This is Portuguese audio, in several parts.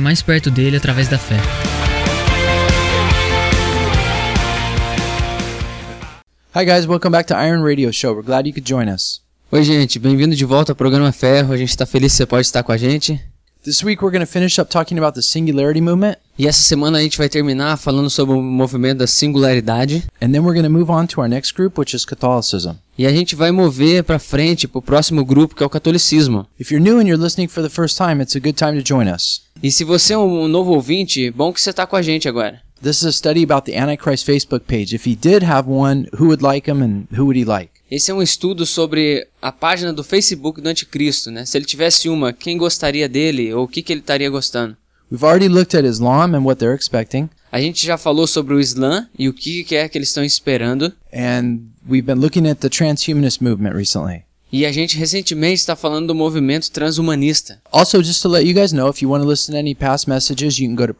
mais perto dele através da fé. Hi guys, welcome back to Iron Radio Show. We're glad you could join us. Oi, gente, bem-vindo de volta ao programa Ferro. A gente está feliz que você pode estar com a gente. This week we're going to finish up talking about the singularity movement, E essa semana a gente vai terminar falando sobre o movimento da singularidade. and then we're going to move on to our next group, which is Catholicism. E a gente vai mover para frente pro próximo grupo, que é o catolicismo. If you're new and you're listening for the first time, it's a good time to join us. E se você é um novo ouvinte, bom que você está com a gente agora. This is a study about the Antichrist Facebook page. If he did have one, who would like him and who would he like? Esse é um estudo sobre a página do Facebook do Anticristo, né? Se ele tivesse uma, quem gostaria dele ou o que, que ele estaria gostando? We've already looked at Islam and what they're expecting, A gente já falou sobre o Islã e o que que é que eles estão esperando. and we've been looking at the transhumanist movement recently. E a gente recentemente está falando do movimento transhumanista. Also, just to let you guys know, if you want to listen to any past messages, you can go to.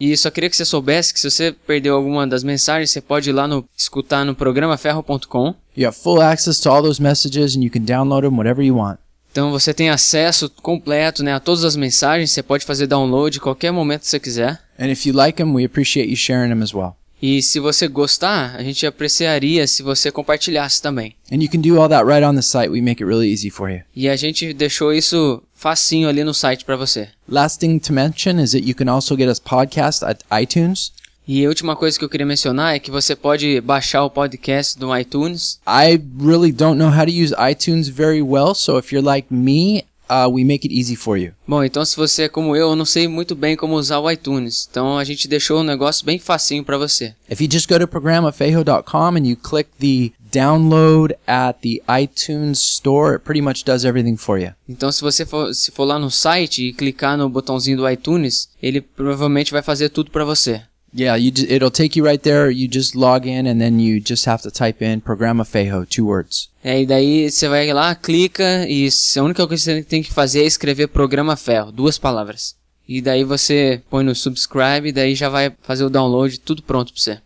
E só queria que você soubesse que se você perdeu alguma das mensagens, você pode ir lá no escutar no programaferro.com. You have full access to all those messages, and you can download them whatever you want. Então você tem acesso completo né, a todas as mensagens, você pode fazer download qualquer momento que você quiser. And if you like them, we appreciate you sharing them as well. E se você gostar, a gente apreciaria se você compartilhasse também. And you can do all that right on the site. We make it really easy for you. E a gente deixou isso facinho ali no site para você. Last thing to mention is that you can also get us podcast at iTunes. E a última coisa que eu queria mencionar é que você pode baixar o podcast do iTunes. I really don't know how to use iTunes very well, so if you're like me, uh, we make it easy for you. Bom, então se você é como eu, eu não sei muito bem como usar o iTunes. Então a gente deixou o negócio bem facinho para você. If you just go to programafejo.com and you click the download at the iTunes store, it pretty much does everything for you. Então se você for, se for lá no site e clicar no botãozinho do iTunes, ele provavelmente vai fazer tudo para você. Yeah, you ju- it'll take you right there. You just log in and then you just have to type in programafejo, two words. É, e daí você vai lá, clica e a única coisa que você tem que fazer é escrever programa ferro, duas palavras. E daí você põe no subscribe e daí já vai fazer o download, tudo pronto pra você.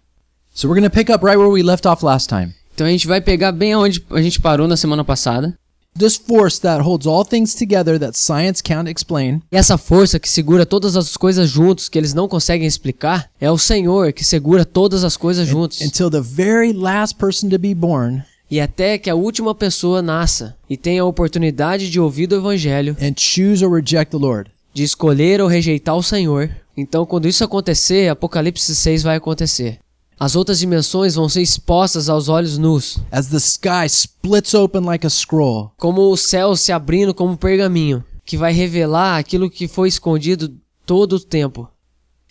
So we're going to pick up right where we left off last time. Então a gente vai pegar bem aonde a gente parou na semana passada. This force that holds all things together that science can't explain E essa força que segura todas as coisas juntos que eles não conseguem explicar é o Senhor que segura todas as coisas juntos. until the very last person to be born E até que a última pessoa nasça e tenha a oportunidade de ouvir do Evangelho, and choose or reject the Lord. de escolher ou rejeitar o Senhor. Então, quando isso acontecer, Apocalipse 6 vai acontecer. As outras dimensões vão ser expostas aos olhos nus, As the sky splits open like a scroll, como o céu se abrindo como um pergaminho, que vai revelar aquilo que foi escondido todo o tempo.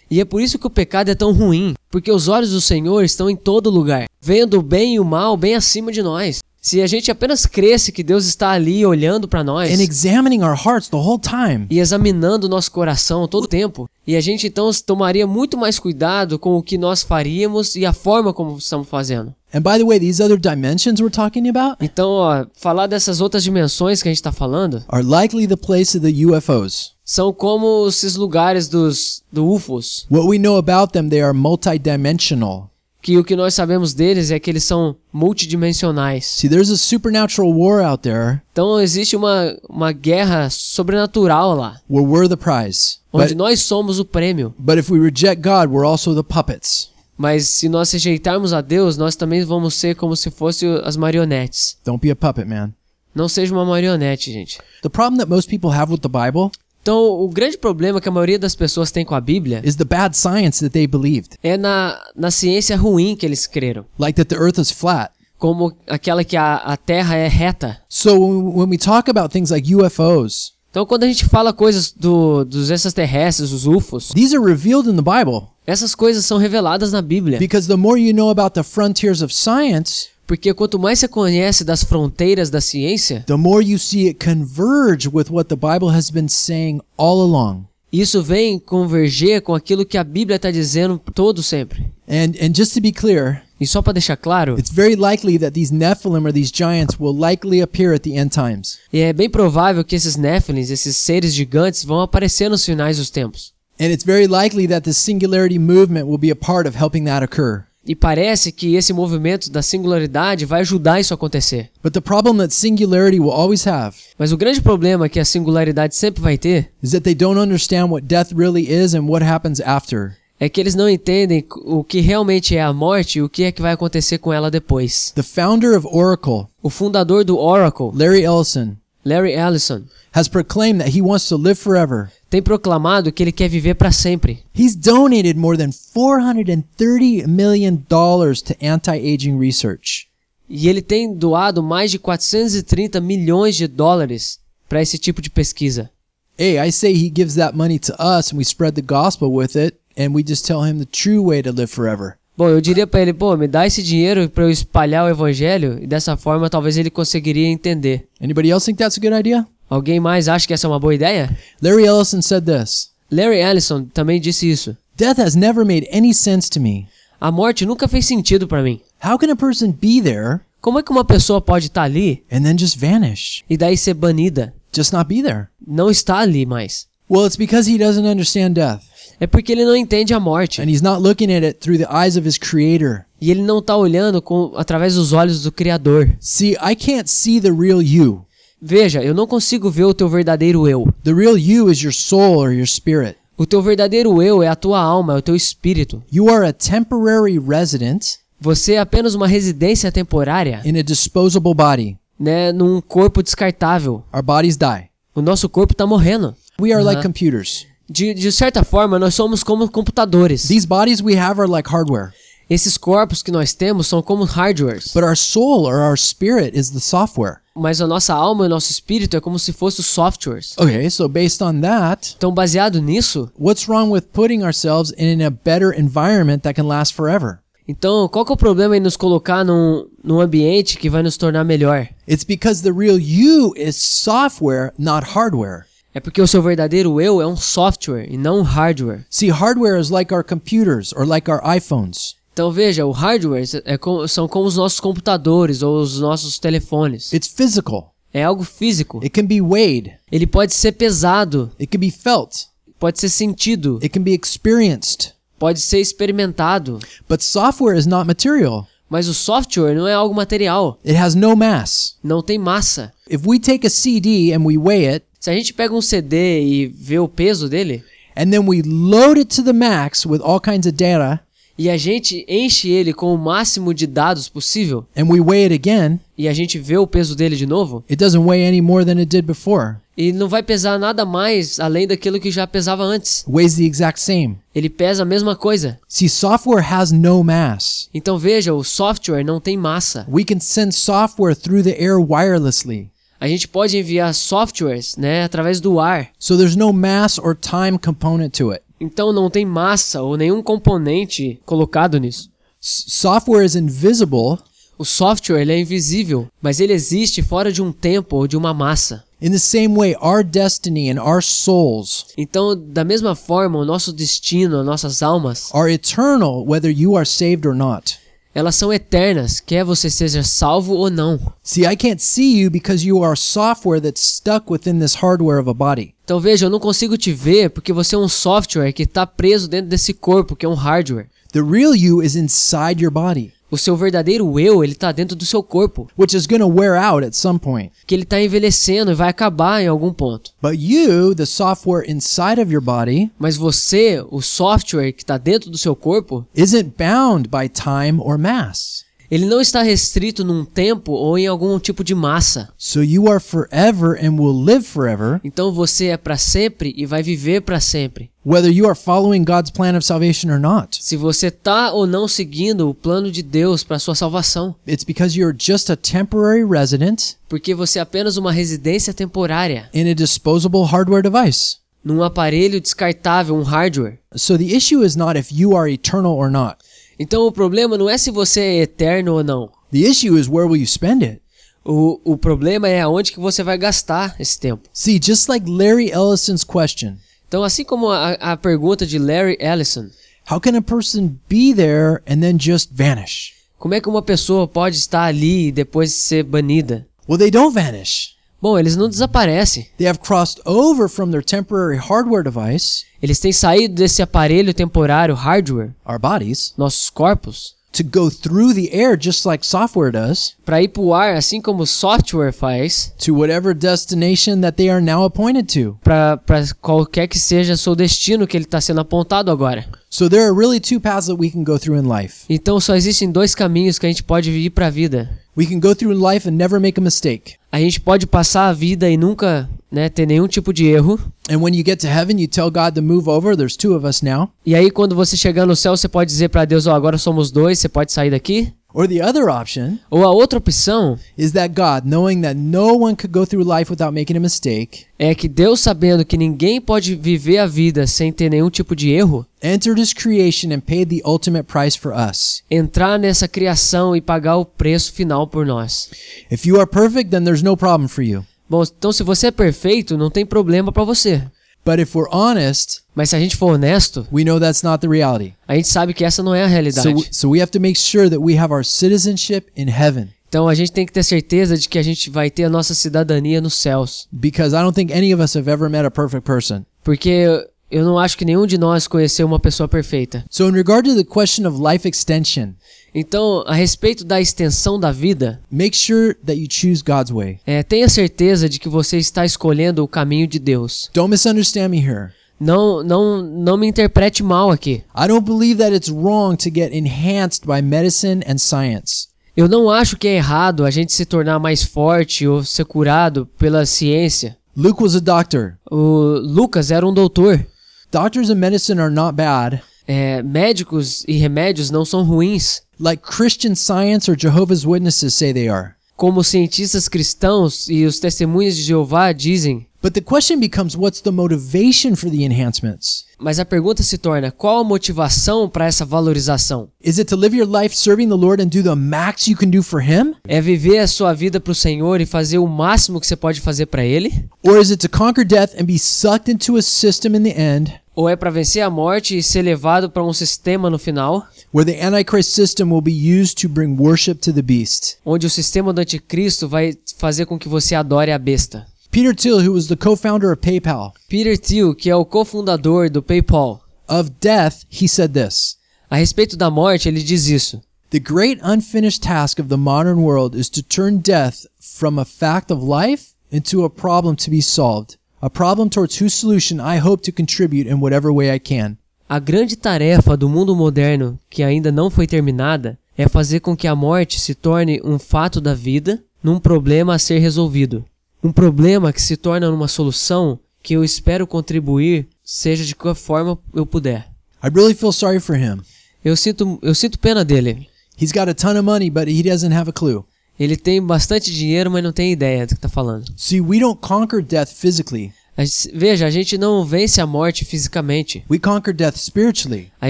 E é por isso que o pecado é tão ruim, porque os olhos do Senhor estão em todo lugar, vendo o bem e o mal bem acima de nós. Se a gente apenas cresce que Deus está ali olhando para nós and examining our hearts the whole time. e examinando o nosso coração todo o tempo, e a gente então tomaria muito mais cuidado com o que nós faríamos e a forma como estamos fazendo. And by the way, these other dimensions we're talking about Então, ó, falar dessas outras dimensões que a gente está falando are likely the place of the UFOs. são como esses lugares dos do UFOs, What we know about them, they are multidimensional. Que o que nós sabemos deles é que eles são multidimensionais. See, there's a supernatural war out there Então existe uma, uma guerra sobrenatural lá, where we're the prize. onde But, nós somos o prêmio. but if we reject God, we're also the puppets. Mas se nós rejeitarmos a Deus, nós também vamos ser como se fossem as marionetes. Don't be a puppet, man. Não seja uma marionete, gente. The problem that most people have with the Bible Então, o grande problema que a maioria das pessoas tem com a Bíblia is the bad science that they believed, é na, na ciência ruim que eles creram. like that the earth is flat. Como aquela que a, a Terra é reta. So when we talk about things like UFOs, Então, quando a gente fala coisas do, dos extraterrestres, os UFOs, these are revealed in the Bible essas coisas são reveladas na Bíblia. because the more you know about the frontiers of science, Porque quanto mais você conhece das fronteiras da ciência, the more you see it converge with what the Bible has been saying all along. isso vem converger com aquilo que a Bíblia está dizendo todo sempre. And and just to be clear, E só para deixar claro, it's very likely that these Nephilim or these giants will likely appear at the end times. e é bem provável que esses Néfilins, esses seres gigantes, vão aparecer nos finais dos tempos. And it's very likely that the singularity movement will be a part of helping that occur. E parece que esse movimento da singularidade vai ajudar isso a acontecer. But the problem that singularity will always have Mas o grande problema que a singularidade sempre vai ter is that they don't understand what death really is and what happens after. é que eles não entendem o que realmente é a morte e o que é que vai acontecer com ela depois. The founder of Oracle, O fundador do Oracle, Larry Ellison, Larry Ellison, has proclaimed that he wants to live forever. tem proclamado que ele quer viver para sempre. He's donated more than 430 million dollars to anti-aging research. E ele tem doado mais de 430 milhões de dólares para esse tipo de pesquisa. Hey, I say he gives that money to us and we spread the gospel with it and we just tell him the true way to live forever. Bom, eu diria para ele, pô, me dá esse dinheiro para eu espalhar o evangelho e dessa forma talvez ele conseguiria entender. Anybody else think that's a good idea? Alguém mais acha que essa é uma boa ideia? Larry Ellison said this. Larry Ellison também disse isso. Death has never made any sense to me. A morte nunca fez sentido para mim. How can a person be there Como é que uma pessoa pode estar ali and then just vanish? e daí ser banida? Just not be there? Não está ali mais. Well, it's because he doesn't understand death É porque ele não entende a morte. and he's not looking at it through the eyes of his creator. E ele não está olhando com, através dos olhos do Criador. See, I can't see the real you. Veja, eu não consigo ver o teu verdadeiro eu. The real you is your soul or your spirit. O teu verdadeiro eu é a tua alma, é o teu espírito. You are a temporary resident Você é apenas uma residência temporária, in a disposable body. né, num corpo descartável. Our bodies die. O nosso corpo está morrendo. We are like Uh-huh. computers. De, de certa forma, nós somos como computadores. These bodies we have are like hardware, Esses corpos que nós temos são como hardwares. but our soul or our spirit is the software. Mas a nossa alma e o nosso espírito é como se fossem softwares. Okay, so based on that, Então, baseado nisso, what's wrong with putting ourselves in a better environment that can last forever? então qual que é o problema em nos colocar num, num ambiente que vai nos tornar melhor? It's because the real you is software, not hardware. É porque o seu verdadeiro eu é um software e não um hardware. See, hardware is like our computers or like our iPhones. Então veja, o hardware é co- são como os nossos computadores ou os nossos telefones. It's physical. É algo físico. It can be weighed. Ele pode ser pesado, It can be felt. pode ser sentido, It can be experienced. pode ser experimentado. But software is not material. Mas o software não é algo material, It has no mass. não tem massa. If we take a CD and we weigh it, Se a gente pega um CD e vê o peso dele, and then we load it to the max with all kinds of data, e a gente enche ele com o máximo de dados possível, and we weigh it again, e a gente vê o peso dele de novo, it doesn't weigh any more than it did before. ele não vai pesar nada mais além daquilo que já pesava antes. Weighs the exact same. Ele pesa a mesma coisa. See, software has no mass. Então veja, o software não tem massa. We can send software through the air wirelessly. A gente pode enviar softwares, né, através do ar. So there's no mass or time component to it. Então não tem massa ou nenhum componente colocado nisso. Software is invisible O software ele é invisível, mas ele existe fora de um tempo ou de uma massa. in the same way our destiny and our souls Então, da mesma forma, o nosso destino, as nossas almas, are eternal whether you are saved or not. Elas são eternas, quer você seja salvo ou não. See, I can't see you because you are software that's stuck within this hardware of a body. Então veja, eu não consigo te ver porque você é um software que está preso dentro desse corpo, que é um hardware. The real you is inside your body, O seu verdadeiro eu, ele está dentro do seu corpo, which is going to wear out at some point. que ele está envelhecendo e vai acabar em algum ponto. But you, the software inside of your body, Mas você, o software que está dentro do seu corpo, isn't bound by time or mass. Ele não está restrito num tempo ou em algum tipo de massa. So you are forever and will live forever, Então você é para sempre e vai viver para sempre. whether you are following God's plan of salvation or not. Se você tá ou não seguindo o plano de Deus para sua salvação, It's because you're just a temporary resident porque você é apenas uma residência temporária in a disposable hardware device. num aparelho descartável, um hardware. So the issue is not if you are eternal or not. Então o problema não é se você é eterno ou não. The issue is where will you spend it? O, o problema é aonde que você vai gastar esse tempo. See, just like Larry Ellison's question, Então, assim como a, a pergunta de Larry Ellison, how can a person be there and then just vanish? como é que uma pessoa pode estar ali e depois ser banida? Well, they don't vanish. Bom, eles não desaparecem. They have crossed over from their temporary hardware device, Eles têm saído desse aparelho temporário hardware, our bodies, nossos corpos, to go through the air just like software does para ir pro ar, assim como o software faz, to whatever destination that they are now appointed to. para qualquer que seja seu destino que ele está sendo apontado agora. So there are really two paths that we can go through in life. Então só existem dois caminhos que a gente pode ir para a vida. We can go through life and never make a mistake. A gente pode passar a vida e nunca né, ter nenhum tipo de erro. And when you get to heaven, you tell God to move over. There's two of us now. E aí quando você chegar no céu, você pode dizer para Deus, ó, agora somos dois, você pode sair daqui. Or the other option Ou a outra opção is that God, knowing that no one could go through life without making a mistake, é que Deus sabendo que ninguém pode viver a vida sem ter nenhum tipo de erro, entered his creation and paid the ultimate price for us. entrar nessa criação e pagar o preço final por nós. If you are perfect, then there's no problem for you. Bom, então se você é perfeito, não tem problema para você. But if we're honest, Mas se a gente for honesto, we know that's not the reality. a gente sabe que essa não é a realidade. So, so we have to make sure that we have our citizenship in heaven. Então a gente tem que ter certeza de que a gente vai ter a nossa cidadania nos céus. Because I don't think any of us have ever met a perfect person. Porque eu não acho que nenhum de nós conheceu uma pessoa perfeita. So, in regard to the question of life extension, Então, a respeito da extensão da vida, make sure that you choose God's way. é, tenha certeza de que você está escolhendo o caminho de Deus. Don't misunderstand me here. Não, não, não me interprete mal aqui. I don't believe that it's wrong to get enhanced by medicine and science. Eu não acho que é errado a gente se tornar mais forte ou ser curado pela ciência. Luke was a doctor. O Lucas era um doutor. Doctors and medicine are not bad. É, médicos e remédios não são ruins, like Christian Science or Jehovah's Witnesses say they are. como cientistas cristãos e os testemunhas de Jeová dizem. But the question becomes what's the motivation for the enhancements? Mas a pergunta se torna: qual a motivação para essa valorização? Is it to live your life serving the Lord and do the max you can do for Him? É viver a sua vida para o Senhor e fazer o máximo que você pode fazer para Ele? Or is it to conquer death and be sucked into a system in the end Ou é para vencer a morte e ser levado para um sistema no final, where the Antichrist system will be used to bring worship to the beast? onde o sistema do anticristo vai fazer com que você adore a besta? Peter Thiel, who was the co founder of PayPal, Peter Thiel, que é o cofundador do PayPal, of death, he said this a respeito da morte, ele diz isso. The great unfinished task of the modern world is to turn death from a fact of life into a problem to be solved. A problem towards whose solution I hope to contribute in whatever way I can. A grande tarefa do mundo moderno, que ainda não foi terminada, é fazer com que a morte se torne um fato da vida, num problema a ser resolvido. Um problema que se torna uma solução que eu espero contribuir, seja de qual forma eu puder. I really feel sorry for him. Eu sinto, eu sinto pena dele. He's got a ton of money, but he doesn't have a clue. Ele tem bastante dinheiro, mas não tem ideia do que tá falando. See, we don't conquer death physically, A gente- veja, a gente não vence a morte fisicamente. we conquer death spiritually. A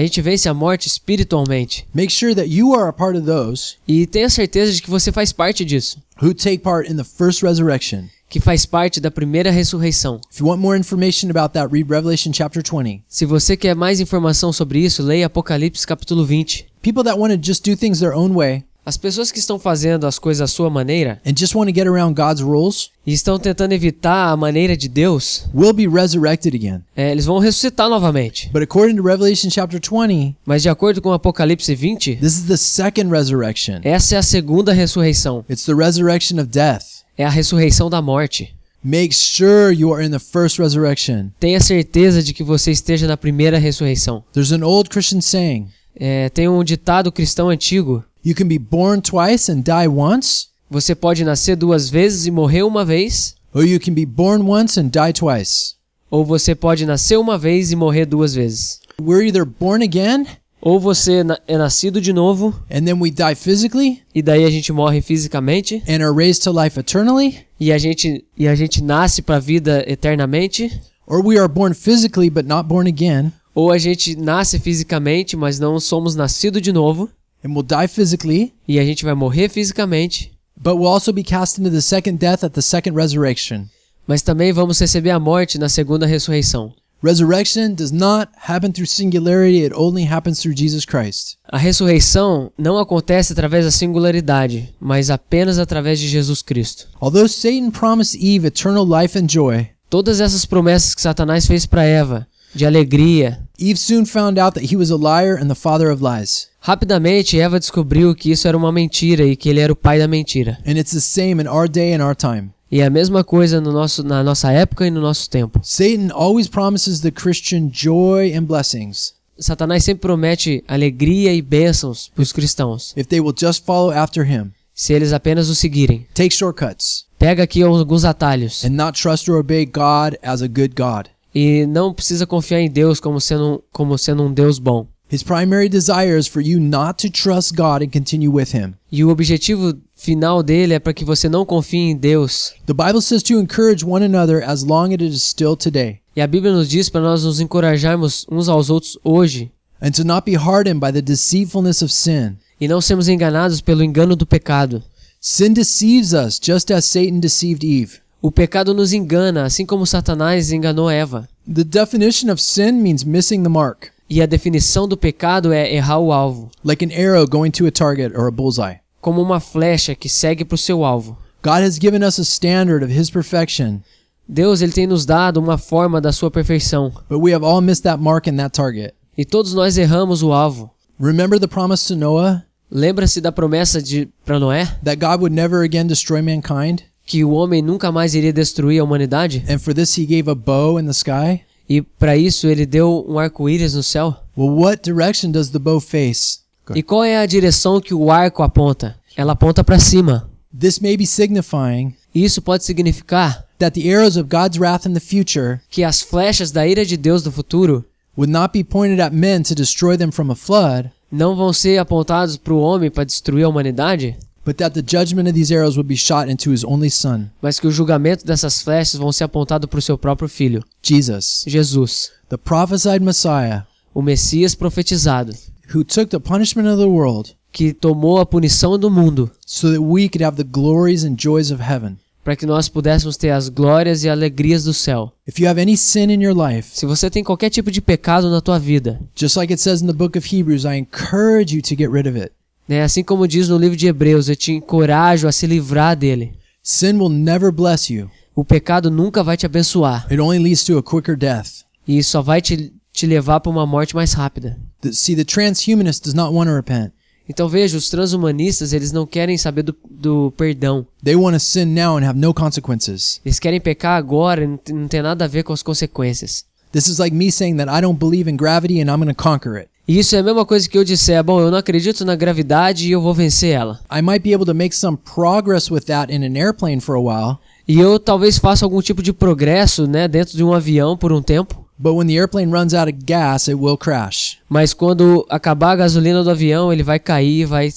gente vence a morte espiritualmente. Make sure that you are a part of those E tenha certeza de que você faz parte disso. who take part in the first resurrection. Que faz parte da primeira ressurreição. If you want more information about that, read Revelation chapter 20. Se você quer mais informação sobre isso, leia Apocalipse capítulo 20. People that want to just do things their own way As pessoas que estão fazendo as coisas à sua maneira and just want to get around God's rules e estão tentando evitar a maneira de Deus, will be resurrected again. é, eles vão ressuscitar novamente. But according to Revelation chapter 20, Mas de acordo com Apocalipse 20, this is the second resurrection. essa é a segunda ressurreição. It's the resurrection of death. É a ressurreição da morte. Make sure you are in the first resurrection. Tenha certeza de que você esteja na primeira ressurreição. There's an old Christian saying É, tem um ditado cristão antigo: you can be born twice and die once, você pode nascer duas vezes e morrer uma vez, or you can be born once and die twice. ou você pode nascer uma vez e morrer duas vezes. We're either born again Ou você é nascido de novo and then we die physically e daí a gente morre fisicamente and are raised to life eternally, e a gente e a gente nasce para a vida eternamente, or we are born physically but not born again, Ou a gente nasce fisicamente, mas não somos nascido de novo, and we'll die physically, e a gente vai morrer fisicamente, but we'll also be cast into the second death at the second resurrection. mas também vamos receber a morte na segunda ressurreição. Resurrection does not happen through singularity, it only happens through Jesus Christ. A ressurreição não acontece através da singularidade, mas apenas através de Jesus Cristo. Although Satan promised Eve eternal life and joy, Todas essas promessas que Satanás fez para Eva, de alegria, Eve soon found out that he was a liar and the father of lies. rapidamente Eva descobriu que isso era uma mentira e que ele era o pai da mentira. And it's the same in our day and our time. E é a mesma coisa no nosso, na nossa época e no nosso tempo. Satan always promises the Christian joy and blessings Satanás sempre promete alegria e bênçãos para os cristãos, if they will just follow after him, se eles apenas o seguirem. take shortcuts, Pega aqui alguns atalhos and not trust or obey God as a good God. E não precisa confiar em Deus como sendo, um- como sendo um Deus bom. His primary desire is for you not to trust God and continue with him. E o objetivo final dele é para que você não confie em Deus. The Bible says to encourage one another as long as it is still today, E a Bíblia nos diz para nós nos encorajarmos uns aos outros hoje and to not be hardened by the deceitfulness of sin. e não sermos enganados pelo engano do pecado. Sin deceives us just as Satan deceived Eve. O pecado nos engana, assim como Satanás enganou Eva. The definition of sin means missing the mark, E a definição do pecado é errar o alvo, like an arrow going to a target or a bullseye. como uma flecha que segue para o seu alvo. God has given us a standard of his perfection, Deus ele tem nos dado uma forma da sua perfeição, but we have all missed that mark and that target. e todos nós erramos o alvo. Remember the promise to Noah Lembra-se da promessa de para Noé that God would never again destroy mankind? Que o homem nunca mais iria destruir a humanidade? And for this he gave a bow in the sky? E para isso ele deu um arco-íris no céu? Well, what direction does the bow face? E qual é a direção que o arco aponta? Ela aponta para cima. This may be signifying isso pode significar that the arrows of God's wrath in the future que as flechas da ira de Deus do futuro would not be pointed at men to destroy them from a flood, não vão ser apontados para o homem para destruir a humanidade, but that the judgment of these arrows would be shot into his only son, mas que o julgamento dessas flechas vão ser apontado para o seu próprio filho, Jesus, Jesus, the prophesied Messiah, o Messias profetizado, who took the punishment of the world que tomou a punição do mundo so that we could have the glories and joys of heaven. para que nós pudéssemos ter as glórias e alegrias do céu. If you have any sin in your life, Se você tem qualquer tipo de pecado na tua vida, just like it says in the book of Hebrews, I encourage you to get rid of it. Né, assim como diz no livro de Hebreus, eu te encorajo a se livrar dele. Sin will never bless you. O pecado nunca vai te abençoar It only leads to a quicker death. e só vai te, te levar para uma morte mais rápida. The, see, the transhumanist does not want to repent. Então veja, os transhumanistas, eles não querem saber do, do perdão. They want to sin now and have no consequences. Eles querem pecar agora e não tem nada a ver com as consequências. This is like me saying that I don't believe in gravity and I'm going to conquer it. E isso é a mesma coisa que eu disser, bom, eu não acredito na gravidade e eu vou vencer ela. I might be able to make some progress with that in an airplane for a while, E eu talvez faça algum tipo de progresso, né, dentro de um avião por um tempo. but when the airplane runs out of gas, it will crash. Mas quando acabar a gasolina do avião, ele vai cair e vai,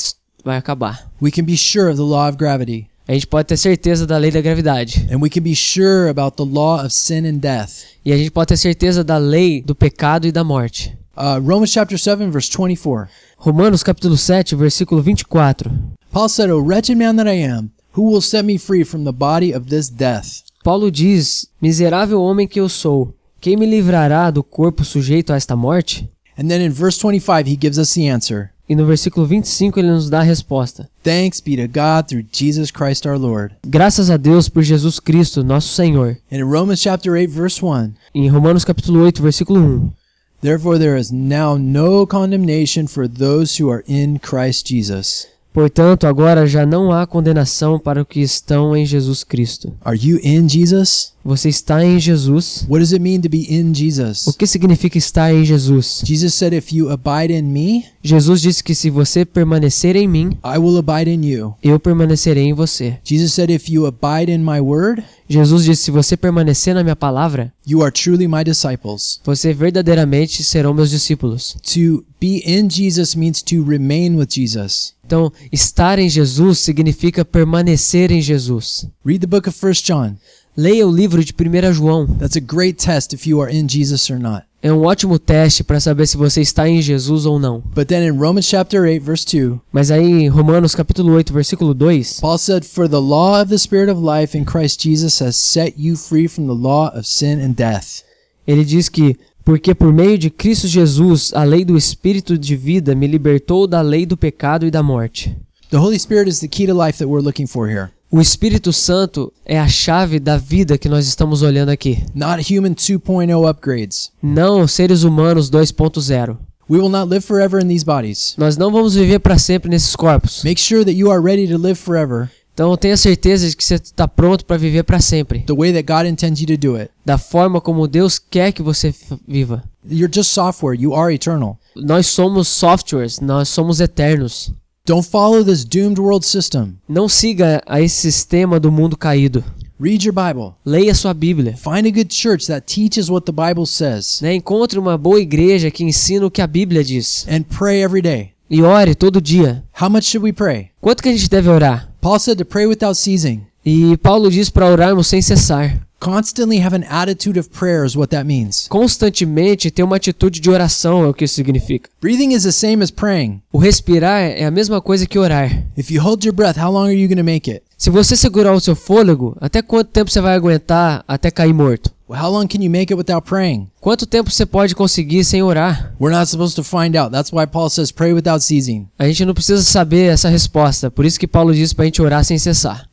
vai acabar. We can be sure of the law of gravity, A gente pode ter certeza da lei da gravidade. and we can be sure about the law of sin and death. E a gente pode ter certeza da lei do pecado e da morte. Uh, Romans chapter 7, verse 24. Romanos capítulo 7, versículo 24. Paul said, O wretched man that I am, who will set me free from the body of this death? Paulo diz: Miserável homem que eu sou, quem me livrará do corpo sujeito a esta morte? And then in verse 25, he gives us the answer E no versículo 25 ele nos dá a resposta: Thanks be to God through Jesus Christ our Lord. Graças a Deus por Jesus Cristo, nosso Senhor. And in Romans chapter 8, verse 1, Em Romanos capítulo 8, versículo 1. Therefore there is now no condemnation for those who are in Christ Jesus. Portanto, agora já não há condenação para os que estão em Jesus Cristo. Are you in Jesus? Você está em Jesus? What does it mean to be in Jesus? O que significa estar em Jesus? Jesus said, If you abide in me, Jesus disse que se você permanecer em mim, I will abide in you. eu permanecerei em você. Jesus said, If you abide in my word, Jesus disse: se você permanecer na minha palavra, you are truly my disciples. você verdadeiramente serão meus discípulos. To be in Jesus means to remain with Jesus. Então, estar em Jesus significa permanecer em Jesus. Read the book of 1 John. Leia o livro de 1 João. That's a great test if you are in Jesus or not. É um ótimo teste para saber se você está em Jesus ou não. But then in Romans chapter 8 verse 2, Mas aí em Romanos capítulo 8, versículo 2, Paul said, "For the law of the spirit of life in Christ Jesus has set you free from the law of sin and death." ele diz que porque por meio de Cristo Jesus, a lei do espírito de vida me libertou da lei do pecado e da morte. The Holy Spirit is the key to life that we're looking for here. O Espírito Santo é a chave da vida que nós estamos olhando aqui. Not human 2.0 upgrades. Não seres humanos 2.0. We will not live forever in these bodies. Nós não vamos viver para sempre nesses corpos. Make sure that you are ready to live forever Então tenha certeza de que você está pronto para viver para sempre, the way that God intends you to do it. da forma como Deus quer que você viva. You're just software. You are eternal. Nós somos softwares, nós somos eternos. Don't follow this doomed world system. Não siga a esse sistema do mundo caído. Read your Bible. Leia sua Bíblia. Find a good church that teaches what the Bible says Né? Encontre uma boa igreja que ensina o que a Bíblia diz. and pray every day. E ore todo dia. How much should we pray? Quanto que a gente deve orar? Paul said to pray without ceasing. E Paulo diz para orarmos sem cessar. Constantly have an attitude of prayer is what that means. Constantemente ter uma atitude de oração é o que isso significa. Breathing is the same as praying. O respirar é a mesma coisa que orar. If you hold your breath, how long are you going to make it? Se você segurar o seu fôlego, até quanto tempo você vai aguentar até cair morto? How long can you make it without praying? Quanto tempo você pode conseguir sem orar? We're not supposed to find out. That's why Paul says pray without ceasing. A gente não precisa saber essa resposta, por isso que Paulo diz pra gente orar sem cessar.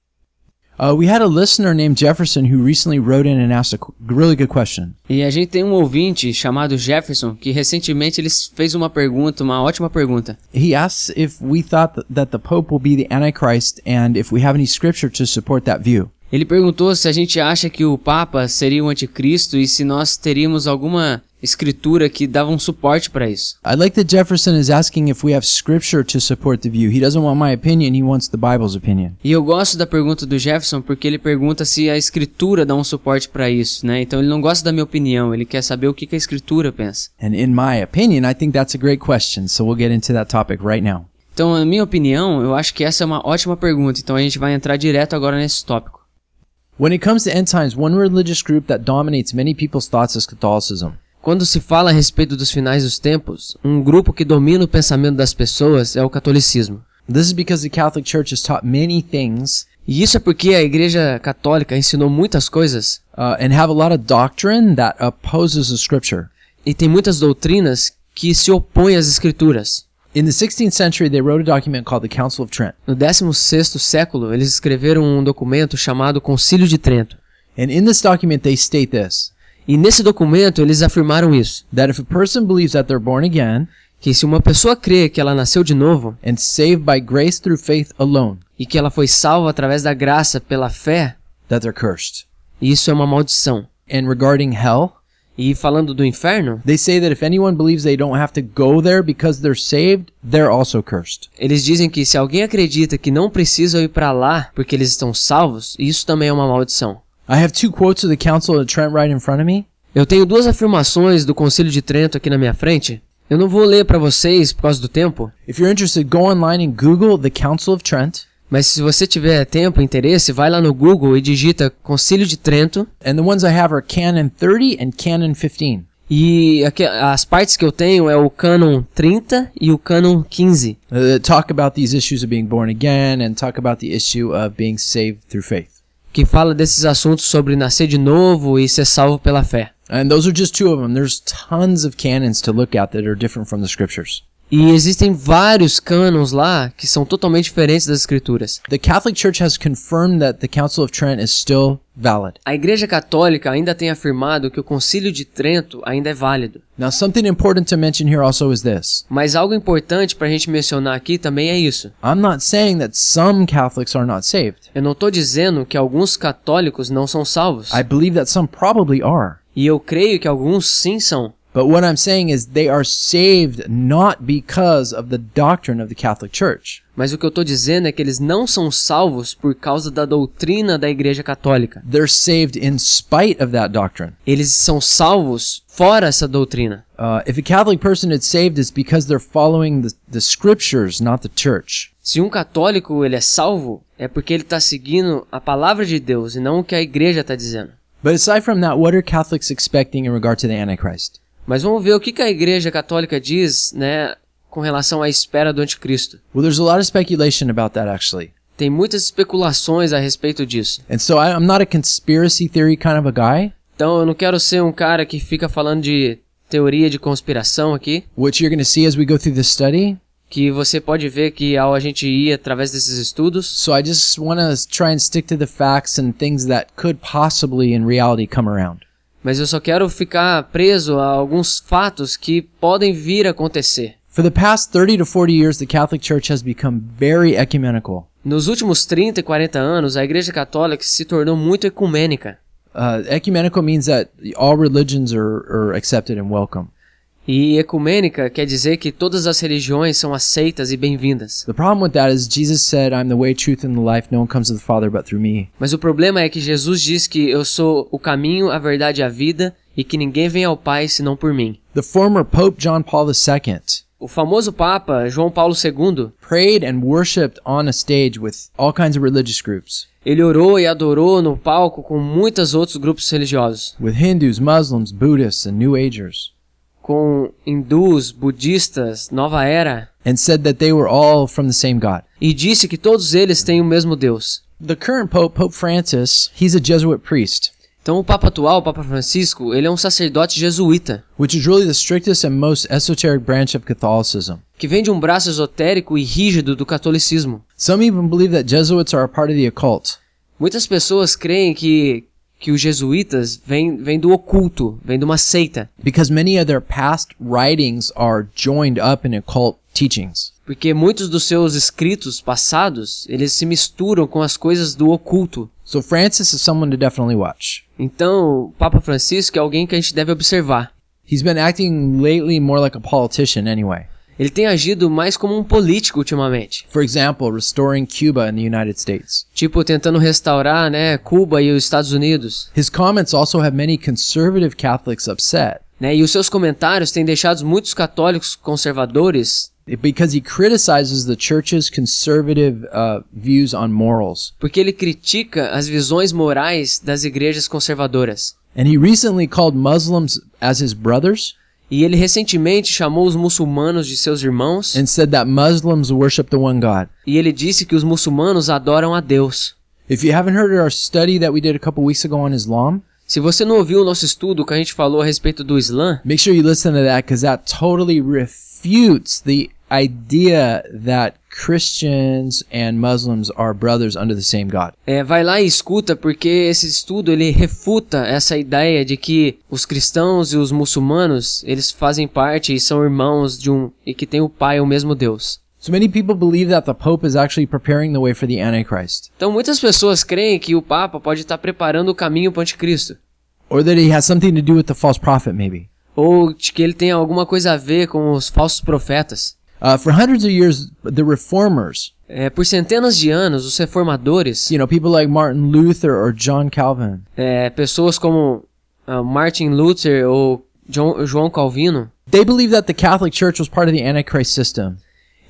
Uh, we had a listener named Jefferson who recently wrote in and asked a really good question. E a gente tem um ouvinte chamado Jefferson que recentemente ele fez uma pergunta, uma ótima pergunta. He asks if we thought th- that the Pope will be the Antichrist and if we have any scripture to support that view. Ele perguntou se a gente acha que o Papa seria o anticristo e se nós teríamos alguma escritura que dava um suporte para isso. I like that Jefferson is asking if we have scripture to support the view. He doesn't want my opinion, he wants the Bible's opinion. E eu gosto da pergunta do Jefferson porque ele pergunta se a escritura dá um suporte para isso, né? Então ele não gosta da minha opinião, ele quer saber o que que a escritura pensa. And in my opinion, I think that's a great question. So we'll get into that topic right now. Então, na minha opinião, eu acho que essa é uma ótima pergunta. Então a gente vai entrar direto agora nesse tópico. When it comes to end times, one religious group that dominates many people's thoughts is Catholicism. Quando se fala a respeito dos finais dos tempos, um grupo que domina o pensamento das pessoas é o catolicismo. This is because the Catholic Church has taught many things E isso é porque a Igreja Católica ensinou muitas coisas uh, and have a lot of doctrine that opposes the Scripture. e tem muitas doutrinas que se opõem às Escrituras. In the 16th century, they wrote a document called the Council of Trent. No 16º século, eles escreveram um documento chamado Concílio de Trento. And in this document, they state this E nesse documento eles afirmaram isso, that if a person believes that they're born again que se uma pessoa crê que ela nasceu de novo and saved by grace through faith alone, e que ela foi salva através da graça pela fé, that they're cursed. isso é uma maldição. And regarding hell, E falando do inferno, they say that if anyone believes they don't have to go there because they're saved, they're also cursed. eles dizem que se alguém acredita que não precisam ir para lá porque eles estão salvos, isso também é uma maldição. I have two quotes of the Council of Trent right in front of me. Eu tenho duas afirmações do Concílio de Trento aqui na minha frente. Eu não vou ler para vocês por causa do tempo, If you're interested, go online and Google the Council of Trent. mas se você tiver tempo e interesse, vai lá no Google e digita Concílio de Trento. And the ones I have are Canon 30 and Canon 15. E aqui, as partes que eu tenho é o Cânon 30 e o Cânon 15, Uh, talk about these issues of being born again and talk about the issue of being saved through faith. Que fala desses assuntos sobre nascer de novo e ser salvo pela fé. And those are just two of them. There's tons of canons to look at that are different from the scriptures. E existem vários cânons lá que são totalmente diferentes das escrituras. The Catholic Church has confirmed that the Council of Trent is still valid. A Igreja Católica ainda tem afirmado que o Concílio de Trento ainda é válido. Now, something important to mention here also is this. Mas algo importante para a gente mencionar aqui também é isso. I'm not saying that some Catholics are not saved. Eu não estou dizendo que alguns católicos não são salvos. I believe that some probably are. E eu creio que alguns sim são. But what I'm saying is they are saved not because of the doctrine of the Catholic Church. Mas o que eu estou dizendo é que eles não são salvos por causa da doutrina da Igreja Católica. They're saved in spite of that doctrine. Eles são salvos fora essa doutrina. Uh, if a Catholic person is saved, it's because they're following the, the scriptures, not the church. Se um católico ele é salvo, é porque ele está seguindo a palavra de Deus e não o que a igreja está dizendo. But aside from that, what are Catholics expecting in regard to the Antichrist? Mas vamos ver o que, que a igreja católica diz, né, com relação à espera do anticristo. Well, there's a lot of speculation about that actually. Tem muitas especulações a respeito disso. And so I, I'm not a conspiracy theory kind of a guy. Então eu não quero ser um cara que fica falando de teoria de conspiração aqui, What you're going to see as we go through this study. que você pode ver que ao a gente ir através desses estudos, So I just want to try and stick to the facts and things that could possibly in reality come around. Mas eu só quero ficar preso a alguns fatos que podem vir a acontecer. For the past 30 to 40 years, the Catholic Church has become very ecumenical. Nos últimos 30 e 40 anos, a Igreja Católica se tornou muito ecumênica. Uh, ecumenical means that all religions are, are accepted and welcome. E ecumênica quer dizer que todas as religiões são aceitas e bem-vindas. The problem with that is Jesus said, I'm the way, truth, and the life. No one comes to the Father but through me. Mas o problema é que Jesus diz que eu sou o caminho, a verdade e a vida e que ninguém vem ao Pai senão por mim. The former Pope John Paul II O famoso Papa João Paulo II, prayed and worshipped on a stage with all kinds of religious groups, ele orou e adorou no palco com muitos outros grupos religiosos, with Hindus, Muslims, Buddhists, and New Agers, com hindus, budistas, nova era, and said that they were all from the same God. e disse que todos eles têm o mesmo Deus. The current Pope, Pope Francis, he's a Jesuit priest, Então o Papa atual, o Papa Francisco, ele é um sacerdote jesuíta, which is really the strictest and most esoteric branch of Catholicism. que vem de um braço esotérico e rígido do catolicismo. Some even believe that Jesuits are a part of the occult. Muitas pessoas creem que, que os jesuítas vêm, vêm do oculto, vêm de uma seita, because many of their past writings are joined up in occult teachings. porque muitos dos seus escritos passados, eles se misturam com as coisas do oculto. So Francis is someone to definitely watch. Então, o Papa Francisco é alguém que a gente deve observar. He's been acting lately more like a politician anyway. Ele tem agido mais como um político ultimamente, For example, restoring Cuba in the United States. tipo tentando restaurar, né, Cuba e os Estados Unidos, His comments also have many conservative Catholics upset né? E os seus comentários têm deixado muitos católicos conservadores, because he criticizes the church's conservative uh, views on morals. porque ele critica as visões morais das igrejas conservadoras. And he recently called Muslims as his brothers E ele recentemente chamou os muçulmanos de seus irmãos and said that Muslims worship the one God. e ele disse que os muçulmanos adoram a Deus. If you haven't heard our study that we did a couple weeks ago on Islam, Se você não ouviu o nosso estudo que a gente falou a respeito do Islã, make sure you listen to that because that totally refutes the idea that Christians and Muslims are brothers under the same God. é, vai lá e escuta porque esse estudo ele refuta essa ideia de que os cristãos e os muçulmanos eles fazem parte e são irmãos de um e que tem o Pai o mesmo Deus. So many people believe that the Pope is actually preparing the way for the Antichrist, Então muitas pessoas creem que o Papa pode estar preparando o caminho para o anticristo or that he has something to do with the false prophet, maybe. ou que ele tem alguma coisa a ver com os falsos profetas. Uh, for hundreds of years, the reformers, É, por centenas de anos, os reformadores, you know, people like Martin Luther or John Calvin, é, pessoas como ah, Martin Luther ou John- João Calvino, they believe that the Catholic Church was part of the Antichrist system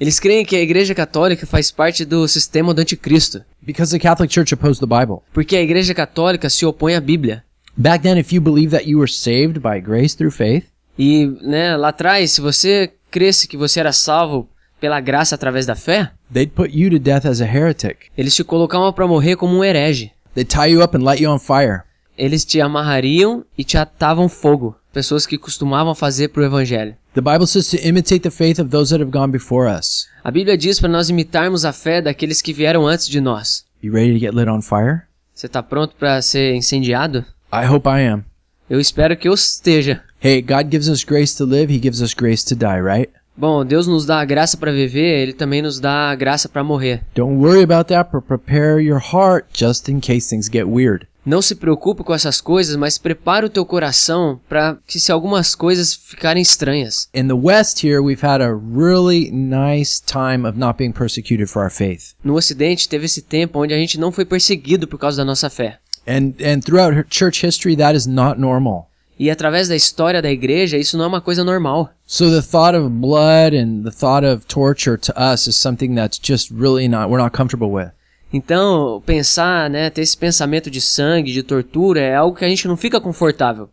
eles creem que a Igreja Católica faz parte do sistema do anticristo, because the Catholic Church opposed the Bible. porque a Igreja Católica se opõe à Bíblia. Back then, if you believe that you were saved by grace through faith, E né, lá atrás, se você cresce que você era salvo pela graça através da fé, they'd put you to death as a heretic. eles te colocavam para morrer como um herege. They'd tie you up and light you on fire. Eles te amarrariam e te atavam fogo. Pessoas que costumavam fazer pro evangelho. The Bible says to imitate the faith of those that have gone before us. A Bíblia diz para nós imitarmos a fé daqueles que vieram antes de nós. You ready to get lit on fire? Você tá pronto para ser incendiado? I hope I am. Eu espero que eu esteja. Hey, God gives us grace to live, He gives us grace to die, right? Bom, Deus nos dá a graça para viver, ele também nos dá a graça para morrer. Don't worry about that, but prepare your heart just in case things get weird. Não se preocupe com essas coisas, mas prepare o teu coração para que se algumas coisas ficarem estranhas. In the West here, we've had a really nice time of not being persecuted for our faith. No Ocidente teve esse tempo onde a gente não foi perseguido por causa da nossa fé. And and throughout church history, that is not normal. E através da história da igreja, isso não é uma coisa normal. So the thought of blood and the thought of torture to us is something that's just really not we're not comfortable with. Então, pensar, né, ter esse pensamento de sangue, de tortura, é algo que a gente não fica confortável.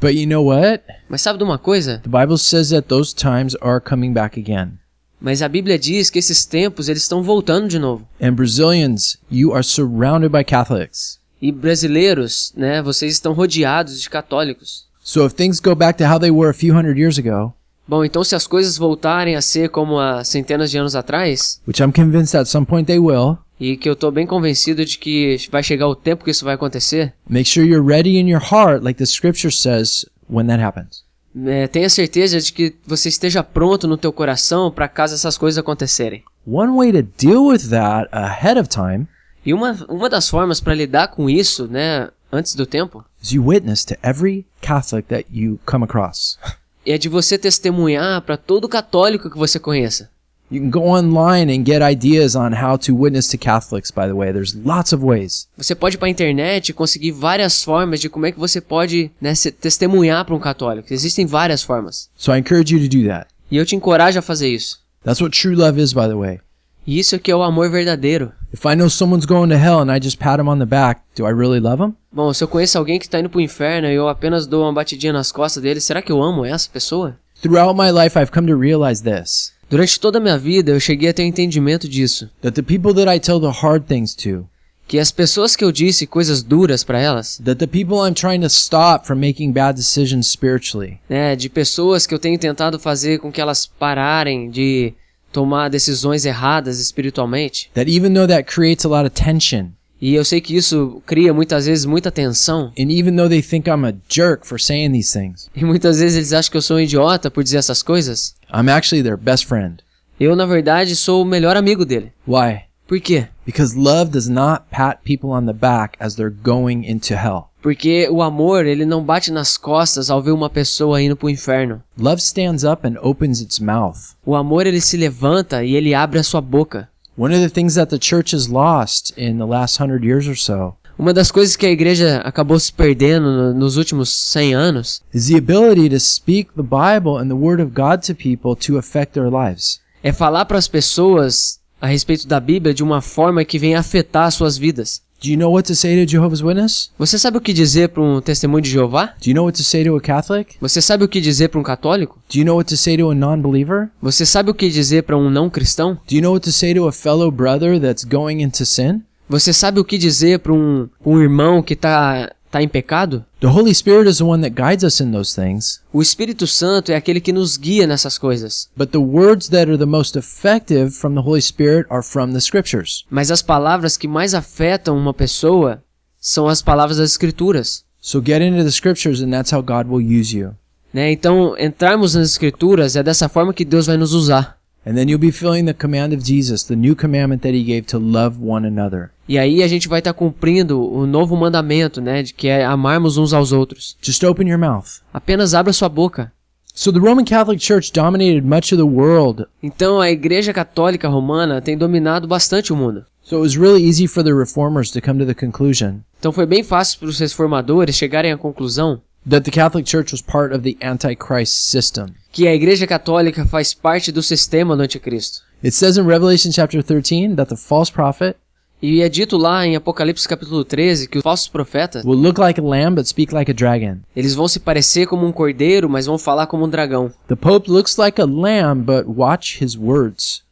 But you know what? Mas sabe de uma coisa? The Bible says that those times are coming back again. Mas a Bíblia diz que esses tempos eles estão voltando de novo. And Brazilians, you are surrounded by Catholics. E brasileiros, né, vocês estão rodeados de católicos. So if things go back to how they were a few hundred years ago, Bom, então se as coisas voltarem a ser como há centenas de anos atrás, which I'm convinced at some point they will, e que eu tô bem convencido de que vai chegar o tempo que isso vai acontecer, make sure you're ready in your heart, like the scripture says, when that happens. é, tenha certeza de que você esteja pronto no teu coração para caso essas coisas acontecerem. One way to deal with that ahead of time E uma, uma das formas para lidar com isso, né, antes do tempo, is you witness to every Catholic that you come across. é de você testemunhar para todo católico que você conheça. You can go online and get ideas on how to witness to Catholics, by the way. There's lots of ways. Você pode ir para a internet e conseguir várias formas de como é que você pode né, testemunhar para um católico. Existem várias formas. So I encourage you to do that. E eu te encorajo a fazer isso. That's what true love is, by the way. E isso que é o amor verdadeiro. If I know someone's going to hell and I just pat him on the back, do I really love him? Bom, se eu conheço alguém que tá indo pro inferno e eu apenas dou uma batidinha nas costas dele, será que eu amo essa pessoa? Throughout my life, I've come to realize this Durante toda a minha vida, eu cheguei a ter um entendimento disso. that the people that I tell the hard things to, Que as pessoas que eu disse coisas duras para elas, that the people I'm trying to stop from making bad decisions spiritually, né, de pessoas que eu tenho tentado fazer com que elas pararem de tomar decisões erradas espiritualmente, that even though that creates a lot of tension, e eu sei que isso cria muitas vezes muita tensão, and even though they think I'm a jerk for saying these things, e muitas vezes eles acham que eu sou um idiota por dizer essas coisas, I'm actually their best friend. eu na verdade sou o melhor amigo dele. Why? Por quê? Because love does not pat people on the back as they're going into hell. Porque o amor, ele não bate nas costas ao ver uma pessoa indo pro inferno. Love stands up and opens its mouth. O amor, ele se levanta e ele abre a sua boca. One of the things that the church has lost in the last hundred years or so Uma das coisas que a igreja acabou se perdendo no- nos últimos 100 anos is the ability to speak the Bible and the Word of God to people to affect their lives. é falar para as pessoas a respeito da Bíblia de uma forma que venha afetar as suas vidas. Do you know what to say to Jehovah's Witness? Você sabe o que dizer para um testemunho de Jeová? Do you know what to say to a Catholic? Você sabe o que dizer para um católico? Do you know what to say to a non believer? Você sabe o que dizer para um não cristão? Do you know what to say to a fellow brother that's going into sin? Você sabe o que dizer para um, um irmão que tá, tá em pecado? The Holy Spirit is the one that guides us in those things. O Espírito Santo é aquele que nos guia nessas coisas. But the words that are the most effective from the Holy Spirit are from the scriptures. Mas as palavras que mais afetam uma pessoa são as palavras das Escrituras. So get into the scriptures, and that's how God will use you. Né? Então, entrarmos nas Escrituras é dessa forma que Deus vai nos usar. And then you'll be feeling the command of Jesus, the new commandment that he gave to love one another. E aí a gente vai estar cumprindo o novo mandamento, né, de que é amarmos uns aos outros. Just open your mouth. Apenas abra sua boca. So the Roman Catholic Church dominated much of the world. Então, a Igreja Católica Romana tem dominado bastante o mundo. So it was really easy for the reformers to come to the conclusion Então, foi bem fácil para os reformadores chegarem à conclusão that the Catholic Church was part of the Antichrist system. que a Igreja Católica faz parte do sistema do Anticristo. It says in Revelation chapter 13 that the false prophet E é dito lá em Apocalipse capítulo 13 que os falsos profetas, will look like a lamb but speak like a dragon. eles vão se parecer como um cordeiro, mas vão falar como um dragão. The Pope looks like a lamb but watch his words.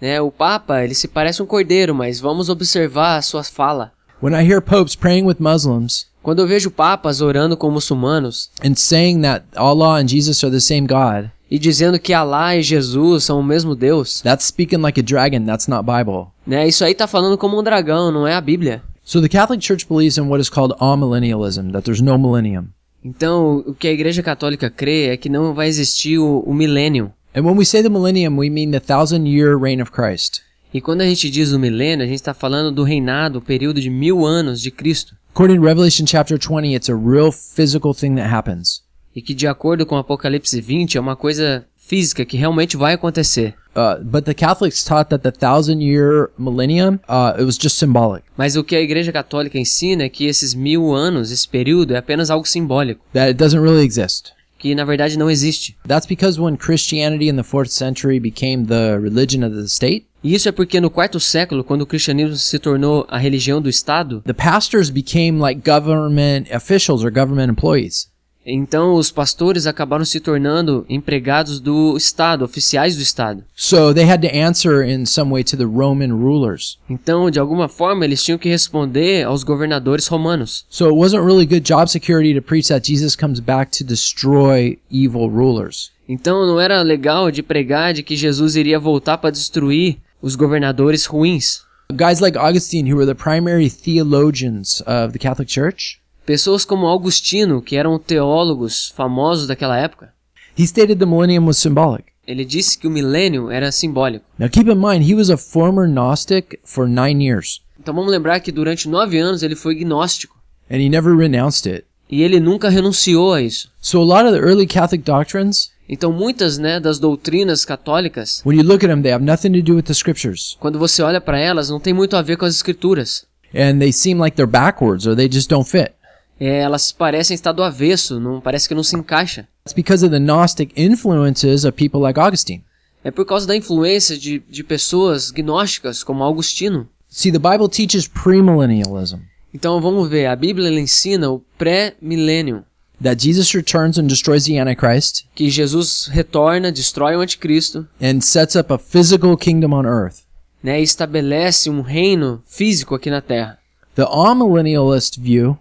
Né? O Papa, ele se parece um cordeiro, mas vamos observar a sua fala. When I hear popes praying with Muslims Quando eu vejo papas orando com muçulmanos and saying that Allah and Jesus are the same God, e dizendo que Alá e Jesus são o mesmo Deus, that's speaking like a dragon, that's not Bible. né? Isso aí tá falando como um dragão, não é a Bíblia. So the Catholic Church believes in what is called amillennialism, that there's no millennium. Então, o que a Igreja Católica crê é que não vai existir o, o milênio. And when we say the millennium, we mean the thousand year reign of Christ. E quando a gente diz o milênio, a gente está falando do reinado, o período de mil anos de Cristo. According to Revelation chapter 20, it's a real physical thing that happens. E que, de acordo com Apocalipse 20, é uma coisa física que realmente vai acontecer. Uh, but the Catholics taught that the thousand year millennium, uh, it was just symbolic. Mas o que a Igreja Católica ensina é que esses mil anos, esse período, é apenas algo simbólico, That it doesn't really exist. Que na verdade não existe. That's because when Christianity in the fourth century became the religion of the state, E isso é porque no quarto século, quando o cristianismo se tornou a religião do Estado, the pastors became like government officials or government employees. Então os pastores acabaram se tornando empregados do Estado, oficiais do Estado. So they had to answer in some way to the Roman rulers. Então, de alguma forma, eles tinham que responder aos governadores romanos. So it wasn't really good job security to preach that Jesus comes back to destroy evil rulers. Então, não era legal de pregar de que Jesus iria voltar para destruir os governadores ruins. Guys like Augustine, who were the primary theologians of the Catholic Church, Pessoas como Augustino, que eram teólogos famosos daquela época, he stated the millennium was symbolic. ele disse que o milênio era simbólico. Now keep in mind, he was a former Gnostic for nine years, Então vamos lembrar que durante nove anos ele foi gnóstico and he never renounced it. e ele nunca renunciou a isso. So a lot of the early Catholic doctrines, Então muitas né, das doutrinas católicas, when you look at them, they have nothing to do with the scriptures, quando você olha para elas, não tem muito a ver com as escrituras. and they seem like they're backwards or they just don't fit. É, elas parecem estar do avesso, não parece que não se encaixa. It's because of the Gnostic influences of people like Augustine. É por causa da influência de, de pessoas gnósticas como Augustino. See, the Bible teaches premillennialism Então vamos ver, a Bíblia ensina o pré-milênio, that Jesus returns and destroys the Antichrist que Jesus retorna, destrói o anticristo, and sets up a physical kingdom on earth. né, e estabelece um reino físico aqui na Terra. The amillennialist view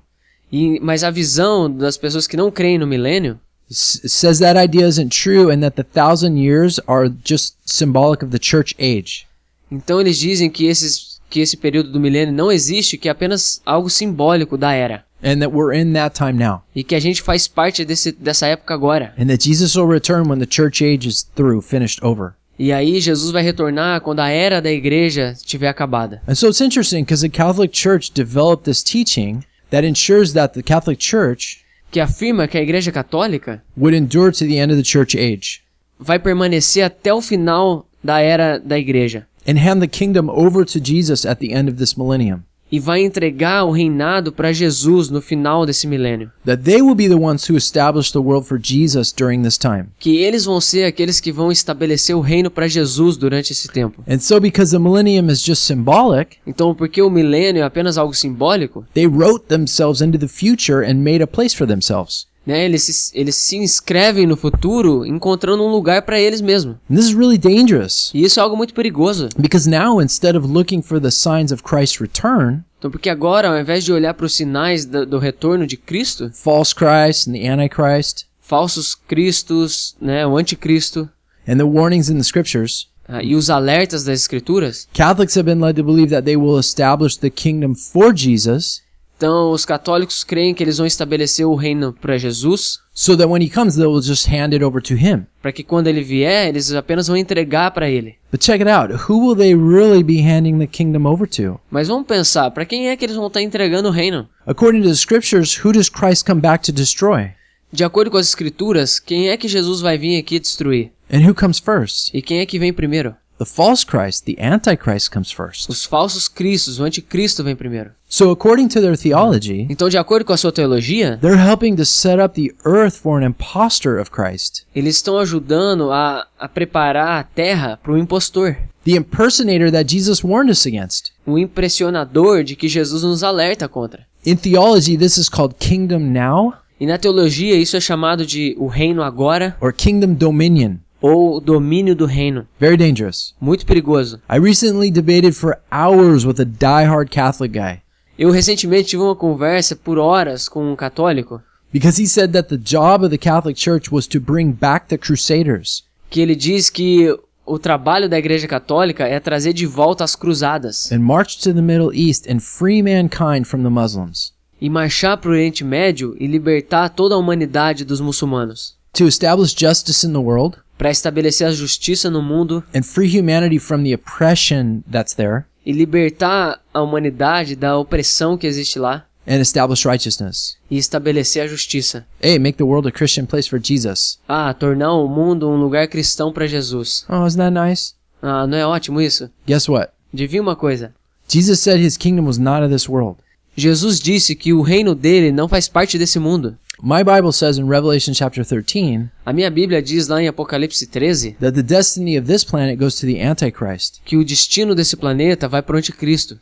E, mas a visão das pessoas que não creem no milênio says that idea isn't true and that the thousand years are just symbolic of the church age. Então eles dizem que, esses, que esse período do milênio não existe, que é apenas algo simbólico da era. And that we're in that time now. E que a gente faz parte desse, dessa época agora. And that Jesus will return when the church age is through, finished, over. E aí Jesus vai retornar quando a era da igreja estiver acabada. And so it's interesting because the Catholic Church developed this teaching that ensures that the Catholic Church Que afirma que a igreja católica would endure to the end of the church age vai permanecer até o final da era da igreja. and hand the kingdom over to Jesus at the end of this millennium. E vai entregar o reinado para Jesus no final desse milênio. That they will be the ones who establish the world for Jesus during this time. Que eles vão ser aqueles que vão estabelecer o reino para Jesus durante esse tempo. And so, because the millennium is just symbolic, Então, porque o milênio é apenas algo simbólico, they wrote themselves into the future and made a place for themselves. Né, eles, se, eles se inscrevem no futuro encontrando um lugar para eles mesmos. This is really dangerous E isso é algo muito perigoso. because now, instead of looking for the signs of Christ's return, Então, porque agora, ao invés de olhar para os sinais do, do retorno de Cristo, false Christ and the Antichrist, falsos cristos, né, o anticristo, and the warnings in the scriptures, ah, e os alertas das escrituras, Catholics have been led to believe that they will establish the kingdom for Jesus então os católicos creem que eles vão estabelecer o reino para Jesus, so that when he comes, they will just hand it over to him. para que quando ele vier, eles apenas vão entregar para ele. But check it out. Who will they really be handing the kingdom over to? Mas vamos pensar, para quem é que eles vão estar entregando o reino? According to the scriptures, who does Christ come back to destroy? De acordo com as escrituras, quem é que Jesus vai vir aqui destruir? And who comes first? E quem é que vem primeiro? The false Christ, the Antichrist comes first. Os falsos cristos, o anticristo vem primeiro. So, according to their theology, Então, de acordo com a sua teologia, they're helping to set up the earth for an impostor of Christ, eles estão ajudando a, a preparar a terra para o impostor. the impersonator that Jesus warned us against. Um impressionador de que Jesus nos alerta contra. In theology, this is called kingdom now E na teologia, isso é chamado de o reino agora or kingdom dominion. Ou domínio do reino. Very dangerous. Muito perigoso. I recently debated for hours with a die-hard Catholic guy Eu recentemente tive uma conversa por horas com um católico because he said that the job of the Catholic Church was to bring back the Crusaders. que ele diz que o trabalho da Igreja Católica é trazer de volta as cruzadas and march to the Middle East and free mankind from the Muslims, e marchar para o Oriente Médio e libertar toda a humanidade dos muçulmanos, to establish justice in the world para estabelecer a justiça no mundo and free humanity from the oppression that's there, e libertar a humanidade da opressão que existe lá, and establish righteousness. e estabelecer a justiça. A. Make the world a Christian place for Jesus. Ah, tornar o mundo um lugar cristão para Jesus. Oh, isn't that nice? Ah, não é ótimo isso? Guess what? Adivinha uma coisa? Jesus said his kingdom was not of this world. Jesus disse que o reino dele não faz parte desse mundo. My Bible says in Revelation chapter 13 A minha Bíblia diz lá em Apocalipse 13 that the destiny of this planet goes to the Antichrist que o destino desse planeta vai para o anticristo,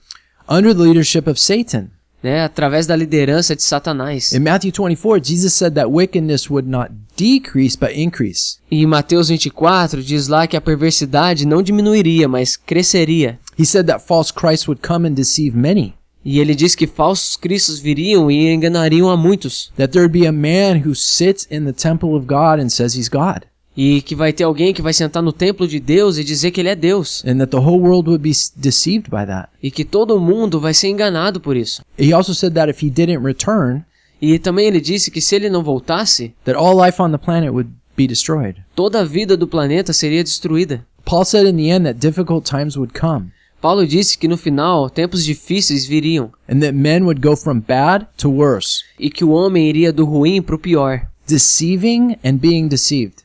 under the leadership of Satan. né, através da liderança de Satanás. In Matthew 24, Jesus said that wickedness would not decrease but increase. E em Mateus 24 diz lá que a perversidade não diminuiria, mas cresceria. He said that false Christ would come and deceive many. E ele diz que falsos cristos viriam e enganariam a muitos. That there be a man who sits in the temple of God and says he's God. E que vai ter alguém que vai sentar no templo de Deus e dizer que ele é Deus. And that the whole world would be deceived by that. E que todo mundo vai ser enganado por isso. He also said that if he didn't return, E também ele disse que se ele não voltasse, that all life on the planet would be destroyed. toda a vida do planeta seria destruída. Paul said in the end that difficult times would come Paulo disse que no final tempos difíceis viriam and that men would go from bad to worse, e que o homem iria do ruim para o pior, deceiving and being deceived.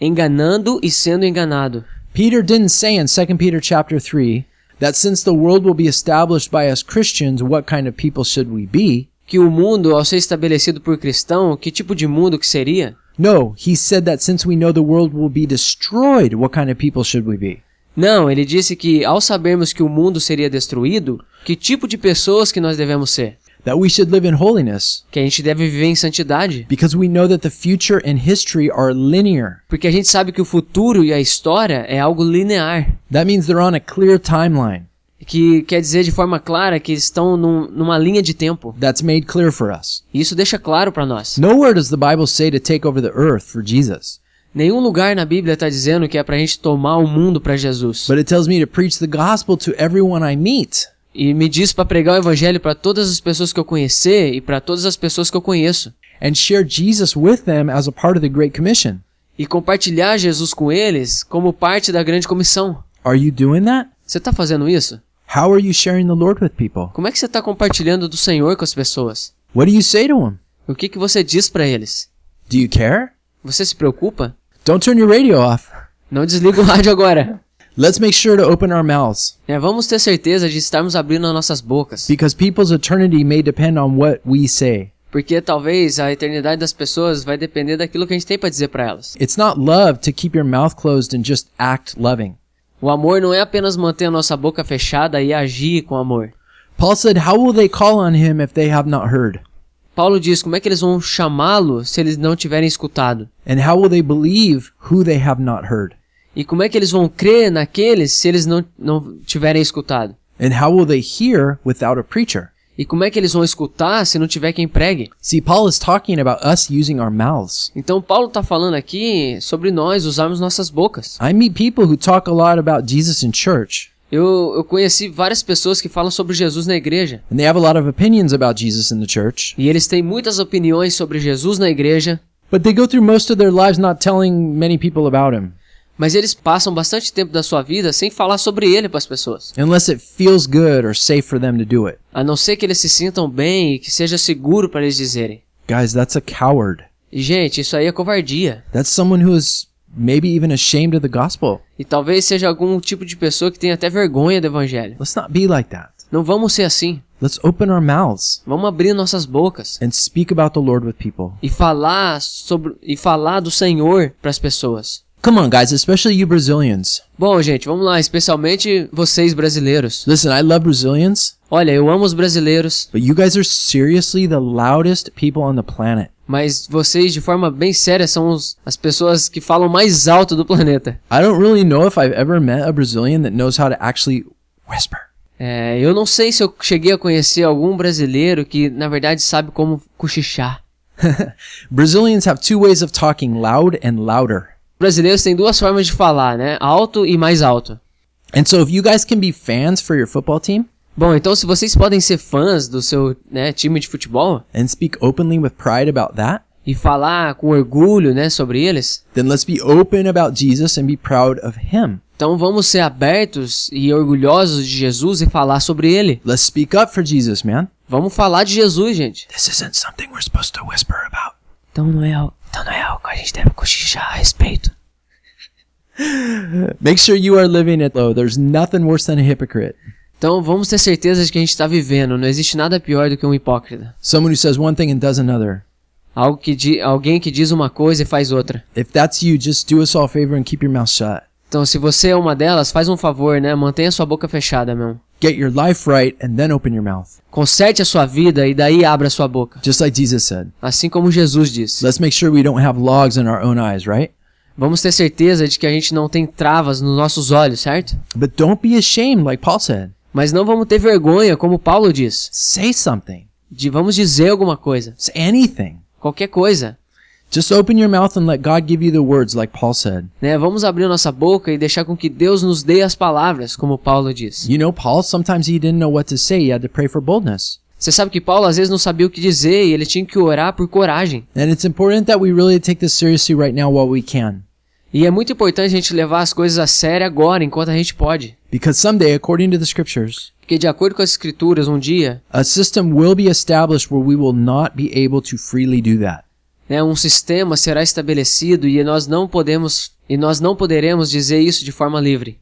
enganando e sendo enganado. Peter didn't say in 2 Peter chapter 3 that since the world will be established by us Christians, what kind of people should we be? Que o mundo, ao ser estabelecido por cristão, que tipo de mundo que seria? No, he said that since we know the world will be destroyed, what kind of people should we be? Não, ele disse que ao sabermos que o mundo seria destruído, que tipo de pessoas que nós devemos ser? That we should live in holiness Que a gente deve viver em santidade. because we know that the future and history are linear. Porque a gente sabe que o futuro e a história é algo linear. That means they're on a clear timeline Que quer dizer de forma clara que estão num- numa linha de tempo. that's made clear for us. Isso deixa claro para nós. Nowhere does the Bible say to take over the earth for Jesus, Nenhum lugar na Bíblia está dizendo que é pra gente tomar o mundo para Jesus. but it tells me to preach the gospel to everyone I meet. E me diz para pregar o evangelho para todas as pessoas que eu conhecer e para todas as pessoas que eu conheço. and share Jesus with them as a part of the Great Commission. E compartilhar Jesus com eles como parte da grande comissão. Are you doing that? Você está fazendo isso? How are you sharing the Lord with people? Como é que você está compartilhando do Senhor com as pessoas? What do you say to them? O que, que você diz para eles? Do you care? Você se preocupa? Don't turn your radio off. Não desliga o rádio agora. Let's make sure to open our mouths É, vamos ter certeza de estarmos abrindo as nossas bocas. because people's eternity may depend on what we say. Porque talvez a eternidade das pessoas vai depender daquilo que a gente tem para dizer para elas. It's not love to keep your mouth closed and just act loving. O amor não é apenas manter a nossa boca fechada e agir com amor. Paul said, How will they call on him if they have not heard? Paulo diz como é que eles vão chamá-lo se eles não tiverem escutado? And how will they believe who they have not heard? E como é que eles vão crer naqueles se eles não, não tiverem escutado? And how will they hear without a preacher? E como é que eles vão escutar se não tiver quem pregue? See, Paul is talking about us using our mouths. Então Paulo está falando aqui sobre nós usarmos nossas bocas. I meet people who talk a lot about Jesus in church, Eu, eu conheci várias pessoas que falam sobre Jesus na igreja. and they have a lot of opinions about Jesus in the church, E eles têm muitas opiniões sobre Jesus na igreja, but they go through most of their lives not telling many people about him, mas eles passam bastante tempo da sua vida sem falar sobre ele para as pessoas. unless it feels good or safe for them to do it. A não ser que eles se sintam bem e que seja seguro para eles dizerem. Guys, that's a coward. E gente, isso aí é covardia. That's someone who is maybe even ashamed of the gospel. E talvez seja algum tipo de pessoa que tenha até vergonha do evangelho. Let's not be like that. Não vamos ser assim. Let's open our mouths Vamos abrir nossas bocas and speak about the Lord with people. e falar sobre e falar do Senhor para as pessoas. Come on, guys, especially you Brazilians. Bom, gente, vamos lá, especialmente vocês brasileiros. Listen, I love Brazilians, Olha, eu amo os brasileiros, but you guys are seriously the loudest people on the planet. mas vocês de forma bem séria são os- as pessoas que falam mais alto do planeta. I don't really know if I've ever met a Brazilian that knows how to actually whisper. É, eu não sei se eu cheguei a conhecer algum brasileiro que na verdade sabe como cochichar. Brazilians have two ways of talking loud and louder. Brasileiros têm duas formas de falar, né? Alto e mais alto. And so, if you guys can be fans for your football team Bom, então se vocês podem ser fãs do seu né, time de futebol and speak openly with pride about that, e falar com orgulho, né, sobre eles, then let's be open about Jesus and be proud of him. então vamos ser abertos e orgulhosos de Jesus e falar sobre ele. Let's speak up for Jesus, man. Vamos falar de Jesus, gente. This isn't something we're supposed to whisper about. Então não é, então não é algo que a gente deve cochichar a respeito. Make sure you are living it though. There's nothing worse than a hypocrite. Então vamos ter certeza de que a gente está vivendo. Não existe nada pior do que um hipócrita. Someone who says one thing and does another. Algo que di alguém que diz uma coisa e faz outra. If that's you, just do us all a favor and keep your mouth shut. Então se você é uma delas, faz um favor, né? Mantenha sua boca fechada, meu. Get your life right and then open your mouth. Conserte a sua vida e daí abra sua boca. Just like Jesus said. Assim como Jesus disse. Let's make sure we don't have logs in our own eyes, right? Vamos ter certeza de que a gente não tem travas nos nossos olhos, certo? But don't be ashamed, like Paul said. Mas não vamos ter vergonha, como Paulo diz. Say something. De vamos dizer alguma coisa. Say anything. Qualquer coisa. Just open your mouth and let God give you the words, like Paul said. Né? Vamos abrir nossa boca e deixar com que Deus nos dê as palavras, como Paulo diz. You know, Paul, sometimes he didn't know what to say. He had to pray for boldness. Você sabe que Paulo às vezes não sabia o que dizer e ele tinha que orar por coragem. And it's important that we really take this seriously right now while we can. E é muito importante a gente levar as coisas a sério agora, enquanto a gente pode. Because someday, according to the scriptures, Porque de acordo com as escrituras, um dia, a system will be established where we will not be able to freely do that. Né, um sistema será estabelecido e nós não podemos e nós não poderemos dizer isso de forma livre.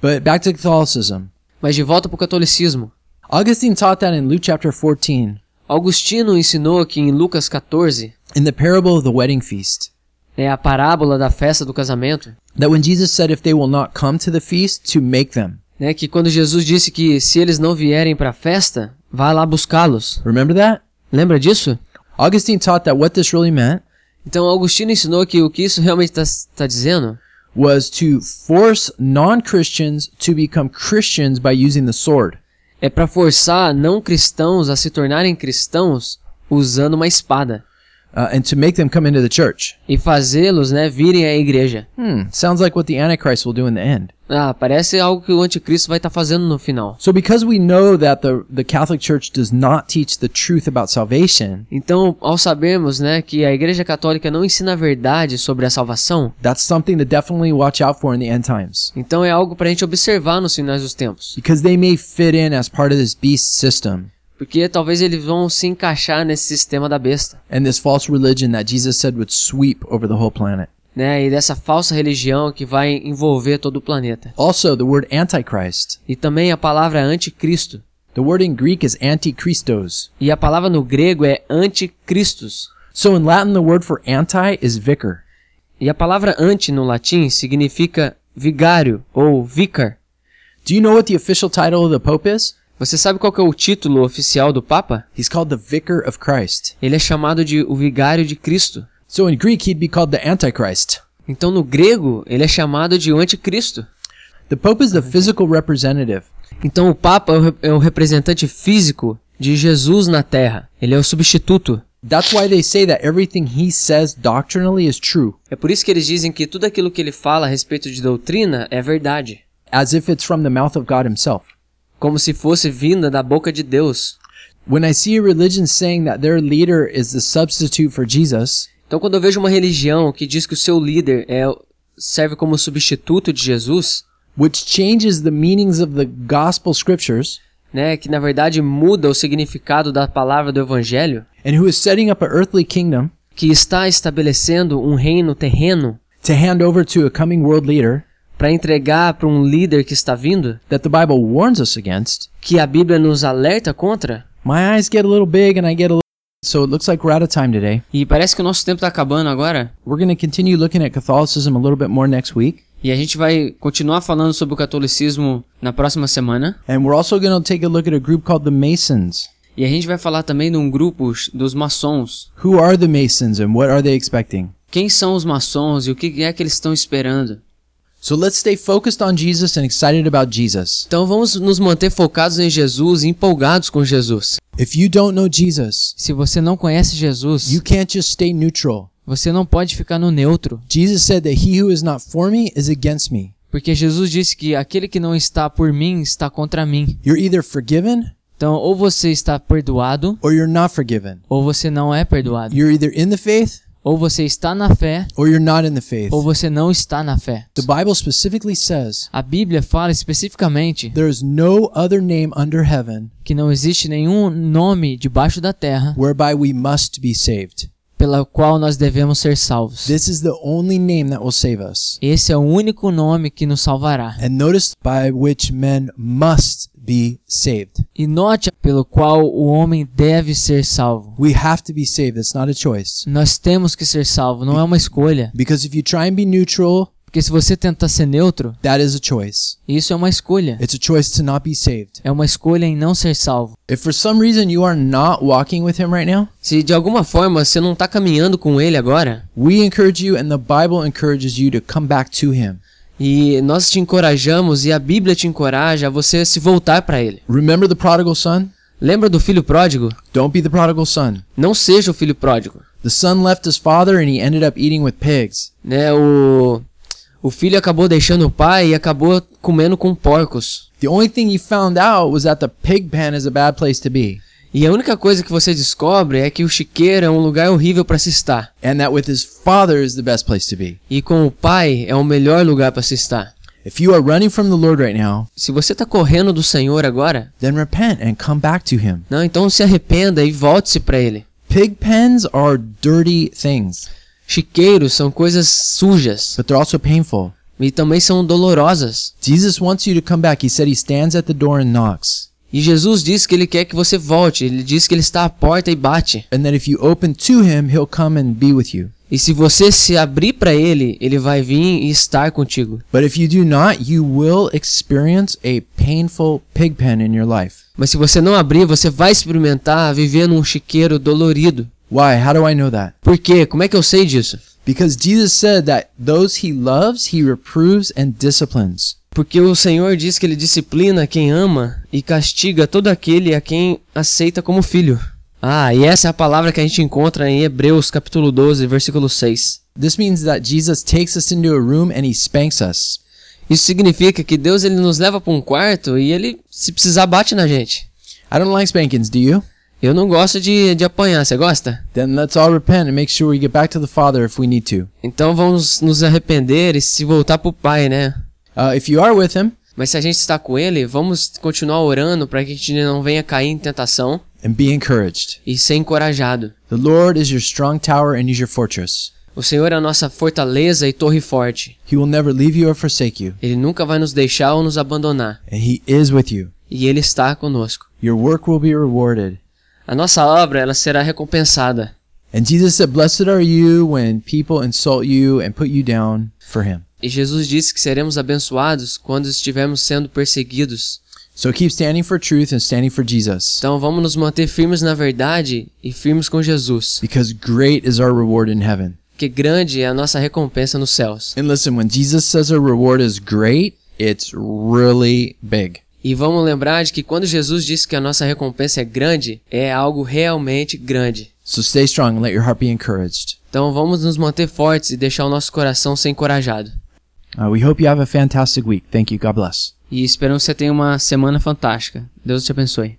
But back to Catholicism. Mas de volta para o catolicismo. Augustine taught that in Luke chapter 14, Augustino ensinou que em Lucas 14, in the parable of the wedding feast, é a parábola da festa do casamento, that when Jesus said if they will not come to the feast, to make them. né, que quando Jesus disse que se eles não vierem para a festa, vá lá buscá-los. Remember that? Lembra disso? Augustine taught that what this really meant Então Augustino ensinou que o que isso realmente está dizendo was to force non-Christians to become Christians by using the sword. é para forçar não cristãos a se tornarem cristãos usando uma espada uh, and to make them come into the church. e fazê-los, né, virem à igreja. Hmm, sounds like what the Antichrist will do in the end. Ah, parece algo que o anticristo vai estar fazendo no final. So, because we know that the, the Catholic Church does not teach the truth about salvation, Então, ao sabermos, né, que a Igreja Católica não ensina a verdade sobre a salvação, that's something to definitely watch out for in the end times. então é algo para a gente observar nos finais dos tempos, Because they may fit in as part of this beast system porque talvez eles vão se encaixar nesse sistema da besta, and this false religion that Jesus said would sweep over the whole planet. né, e dessa falsa religião que vai envolver todo o planeta. Also, the word Antichrist, E também a palavra anticristo. the word in Greek is Antichristos. E a palavra no grego é anticristos. So, in Latin, the word for anti is vicar. E a palavra anti no latim significa vigário ou vicar. Do you know what the official title of the Pope is? Você sabe qual é o título oficial do Papa? He's called the Vicar of Christ. Ele é chamado de o vigário de Cristo. So, in Greek, he'd be called the Antichrist. Então no grego ele é chamado de o anticristo. The Pope is the physical representative. Então o Papa é é o representante físico de Jesus na Terra. Ele é o substituto. That's why they say that everything he says doctrinally is true, É por isso que eles dizem que tudo aquilo que ele fala a respeito de doutrina é verdade, as if it's from the mouth of God himself. Como se fosse vinda da boca de Deus. When I see a religion saying that their leader is the substitute for Jesus, Então quando eu vejo uma religião que diz que o seu líder é serve como substituto de Jesus, which changes the meanings of the gospel scriptures, né, que na verdade muda o significado da palavra do evangelho, and who is setting up an earthly kingdom que está estabelecendo um reino terreno to hand over to a coming world leader para entregar para um líder que está vindo, that the Bible warns us against, que a Bíblia nos alerta contra, my eyes get a little big and I get a little. So it looks like we're out of time today. e parece que o nosso tempo está acabando agora, We're going to continue looking at Catholicism a little bit more next week. e a gente vai continuar falando sobre o catolicismo na próxima semana, And we're also going to take a look at a group called the Masons. e a gente vai falar também de um grupo dos maçons. Who are the Masons and what are they expecting? Quem são os maçons e o que é que eles estão esperando? So let's stay focused on Jesus and excited about Jesus. Então vamos nos manter focados em Jesus e empolgados com Jesus. If you don't know Jesus, Se você não conhece Jesus, you can't just stay neutral. você não pode ficar no neutro, Jesus said that he who is not for me is against me. porque Jesus disse que aquele que não está por mim está contra mim. You're either forgiven Então, ou você está perdoado, or you're not forgiven. ou você não é perdoado. You're either in the faith Ou você está na fé, or you're not in the faith. ou você não está na fé. The Bible specifically says A Bíblia fala especificamente there is no other name under heaven que não existe nenhum nome debaixo da terra whereby we must be saved. pela qual nós devemos ser salvos. This is the only name that will save us. Esse é o único nome que nos salvará. And notice by which men must be saved. E note pelo qual o homem deve ser salvo. We have to be saved. It's not a choice. Nós temos que ser salvos, não é uma escolha. Because if you try and be neutral, Porque se você tentar ser neutro, that is a choice. isso é uma escolha. It's a choice to not be saved. É uma escolha em não ser salvo. If for some reason you are not walking with Him right now, Se de alguma forma você não está caminhando com ele agora, we encourage you and the Bible encourages you to come back to Him. E nós te encorajamos e a Bíblia te encoraja a você se voltar para ele. Remember the prodigal son? Lembra do filho pródigo? Don't be the prodigal son. Não seja o filho pródigo. The son left his father and he ended up eating with pigs. Né, o, o filho acabou deixando o pai e acabou comendo com porcos. The only thing he found out was that the pig pen is a bad place to be, E a única coisa que você descobre é que o chiqueiro é um lugar horrível para se estar. and that with his father is the best place to be. E com o pai é o melhor lugar para se estar. If you are running from the Lord right now, Se você está correndo do Senhor agora, then repent and come back to him. não, então se arrependa e volte-se para ele. Pig pens are dirty things, Chiqueiros são coisas sujas but they're also painful. e também são dolorosas. Jesus wants you to come back. He said he stands at the door and knocks. E Jesus diz que ele quer que você volte. Ele diz que ele está à porta e bate. And that if you open to him, he'll come and be with you. E se você se abrir para ele, ele vai vir e estar contigo. But if you do not, you will experience a painful pig pen in your life. Mas se você não abrir, você vai experimentar viver num chiqueiro dolorido. Why? How do I know that? Por quê? Como é que eu sei disso? Because Jesus said that those he loves, he reproves and disciplines. Porque o Senhor diz que ele disciplina quem ama e castiga todo aquele a quem aceita como filho. Ah, e essa é a palavra que a gente encontra em Hebreus capítulo 12, versículo 6. This means that Jesus takes us into a room and he spanks us. Isso significa que Deus ele nos leva para um quarto e ele, se precisar, bate na gente. I don't like spankings, do you? Eu não gosto de, de apanhar, você gosta? Then let's all repent and make sure we get back to the Father if we need to. Então vamos nos arrepender e se voltar pro Pai, né? Uh, if you are with him Mas se a gente está com Ele, vamos continuar orando para que a gente não venha cair em tentação and be encouraged. e ser encorajado. The Lord is your strong tower and he's your fortress. O Senhor é a nossa fortaleza e torre forte. He will never leave you or forsake you, Ele nunca vai nos deixar ou nos abandonar. and he is with you. E Ele está conosco. Your work will be rewarded. A nossa obra ela será recompensada. And Jesus said, Blessed are you when people insult you and put you down for him. E Jesus disse que seremos abençoados quando estivermos sendo perseguidos. So keep standing for truth and standing for Jesus. Então vamos nos manter firmes na verdade e firmes com Jesus. Because great is our reward in heaven. Porque grande é a nossa recompensa nos céus. And listen, when Jesus says reward is great, it's really big. E vamos lembrar de que quando Jesus disse que a nossa recompensa é grande, é algo realmente grande. So stay strong and let your heart be encouraged. Então vamos nos manter fortes e deixar o nosso coração ser encorajado. Uh, we hope you have a fantastic week. Thank you. God bless. E esperamos que você tenha uma semana fantástica. Deus te abençoe.